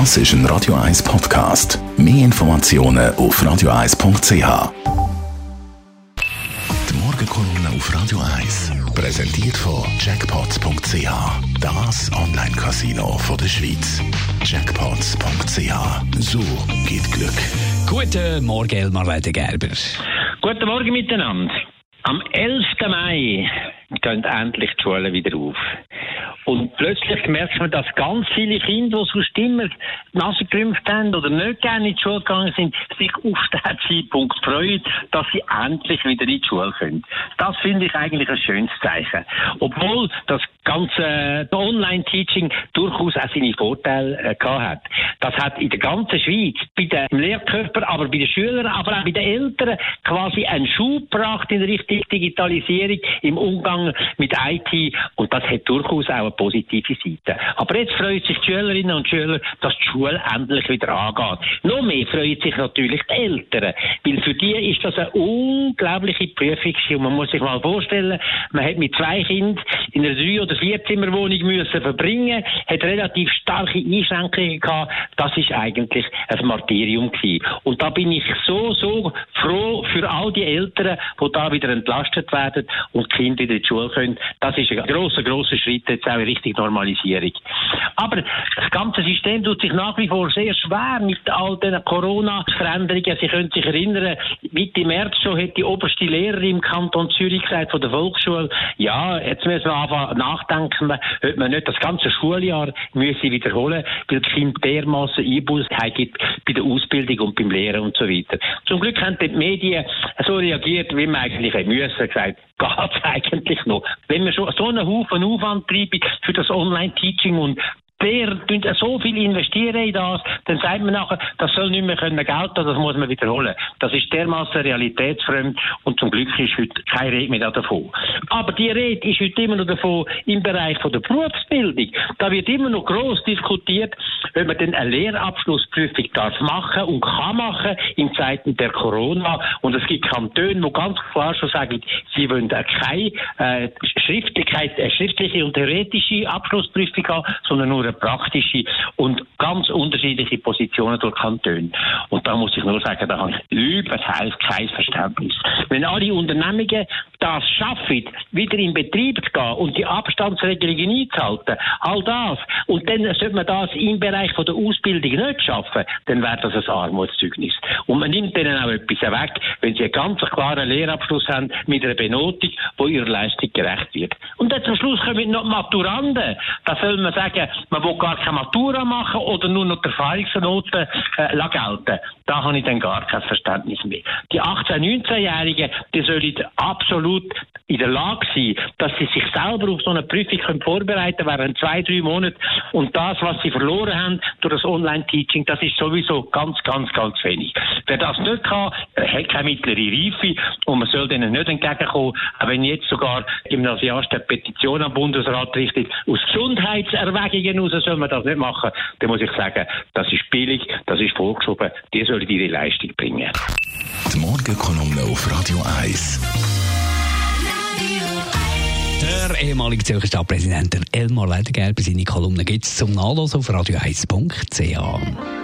Das ist ein Radio 1 Podcast. Mehr Informationen auf radio1.ch. Die Morgenkolumne auf Radio 1 präsentiert von Jackpots.ch. Das Online-Casino der Schweiz. Jackpots.ch. So geht Glück. Guten Morgen, Elmar Gerber. Guten Morgen miteinander. Am 11. Mai gehen endlich die Schulen wieder auf. Und plötzlich merkt man, dass ganz viele Kinder, die sonst immer die Nase gerümpft haben oder nicht gerne in die Schule gegangen sind, sich auf diesen Zeitpunkt freuen, dass sie endlich wieder in die Schule können. Das finde ich eigentlich ein schönes Zeichen. Obwohl das ganze Online-Teaching durchaus auch seine Vorteile äh, gehabt hat. Das hat in der ganzen Schweiz, bei den Lehrkörpern, aber bei den Schülern, aber auch bei den Eltern quasi einen Schub gebracht in Richtung Digitalisierung im Umgang mit IT und das hat durchaus auch eine positive Seite. Aber jetzt freuen sich die Schülerinnen und Schüler, dass die Schule endlich wieder angeht. Noch mehr freuen sich natürlich die Eltern, weil für die ist das eine unglaubliche Prüfung und man muss sich mal vorstellen, man hat mit zwei Kindern in einer drei- oder vierzimmerwohnung müssen verbringen, hat relativ starke Einschränkungen gehabt. Das ist eigentlich ein Martyrium gewesen. Und da bin ich so, so froh für all die Eltern, die da wieder entlastet werden und die Kinder wieder in die Schule können. Das ist ein grosser, grosser Schritt jetzt auch in Richtung Normalisierung. Aber das ganze System tut sich nach wie vor sehr schwer mit all diesen Corona-Veränderungen. Sie können sich erinnern, Mitte März schon hat die oberste Lehrerin im Kanton Zürich gesagt von der Volksschule, ja, jetzt müssen wir anfangen nachdenken, ob man nicht das ganze Schuljahr müsse wiederholen, weil die Kinder dermassen Einbuß gibt bei der Ausbildung und beim Lehren und so weiter. Zum Glück haben die Medien so reagiert, wie man eigentlich müssen, gesagt, geht's eigentlich noch. Wenn man schon so einen Haufen Aufwand treibt für das Online-Teaching und der so viel investieren in das, dann sagt man nachher, das soll nicht mehr können gelten, das muss man wiederholen. Das ist dermaßen realitätsfremd und zum Glück ist heute keine Rede mehr davon. Aber die Rede ist heute immer noch davon im Bereich von der Berufsbildung. Da wird immer noch groß diskutiert, wenn man denn eine Lehrabschlussprüfung darf machen und kann machen in Zeiten der Corona. Und es gibt Kantone, die ganz klar schon sagen, sie wollen keine äh, Schriftlichkeit, äh, schriftliche und theoretische Abschlussprüfung haben, sondern nur eine praktische und ganz unterschiedliche Positionen durch Kantone. Und da muss ich nur sagen, da habe ich überhaupt kein Verständnis. Wenn alle Unternehmungen das schaffen, wieder in Betrieb zu gehen und die Abstandsregelungen einzuhalten, all das, und dann sollte man das im Bereich von der Ausbildung nicht schaffen, dann wäre das ein Armutszeugnis. Und man nimmt denen auch etwas weg, wenn sie einen ganz klaren Lehrabschluss haben mit einer Benotung, wo ihrer Leistung gerecht wird. Und dann zum Schluss kommen noch Maturanden. Da soll man sagen, man will gar keine Matura machen oder nur noch die Erfahrungsnoten äh, gelten. Da habe ich dann gar kein Verständnis mehr. Die 18-, 19-Jährigen, die sollen absolut in der Lage sein, dass sie sich selber auf so eine Prüfung können vorbereiten während zwei, drei Monaten. Und das, was sie verloren haben durch das Online-Teaching, das ist sowieso ganz, ganz, ganz wenig. Wer das nicht kann, hat keine mittlere Reife und man soll denen nicht entgegenkommen, auch wenn jetzt sogar Gymnasiasten eine Petition am Bundesrat richtet, aus Gesundheitserwägungen heraus soll man das nicht machen, dann muss ich sagen, das ist billig, das ist vorgeschoben, die sollen ihre Leistung bringen. Die Morgenkolumne auf Radio 1. Der ehemalige Zürcher Stadtpräsident Elmar Ledergerber, seine Kolumne gibt es zum Nachlesen auf radio1.ch.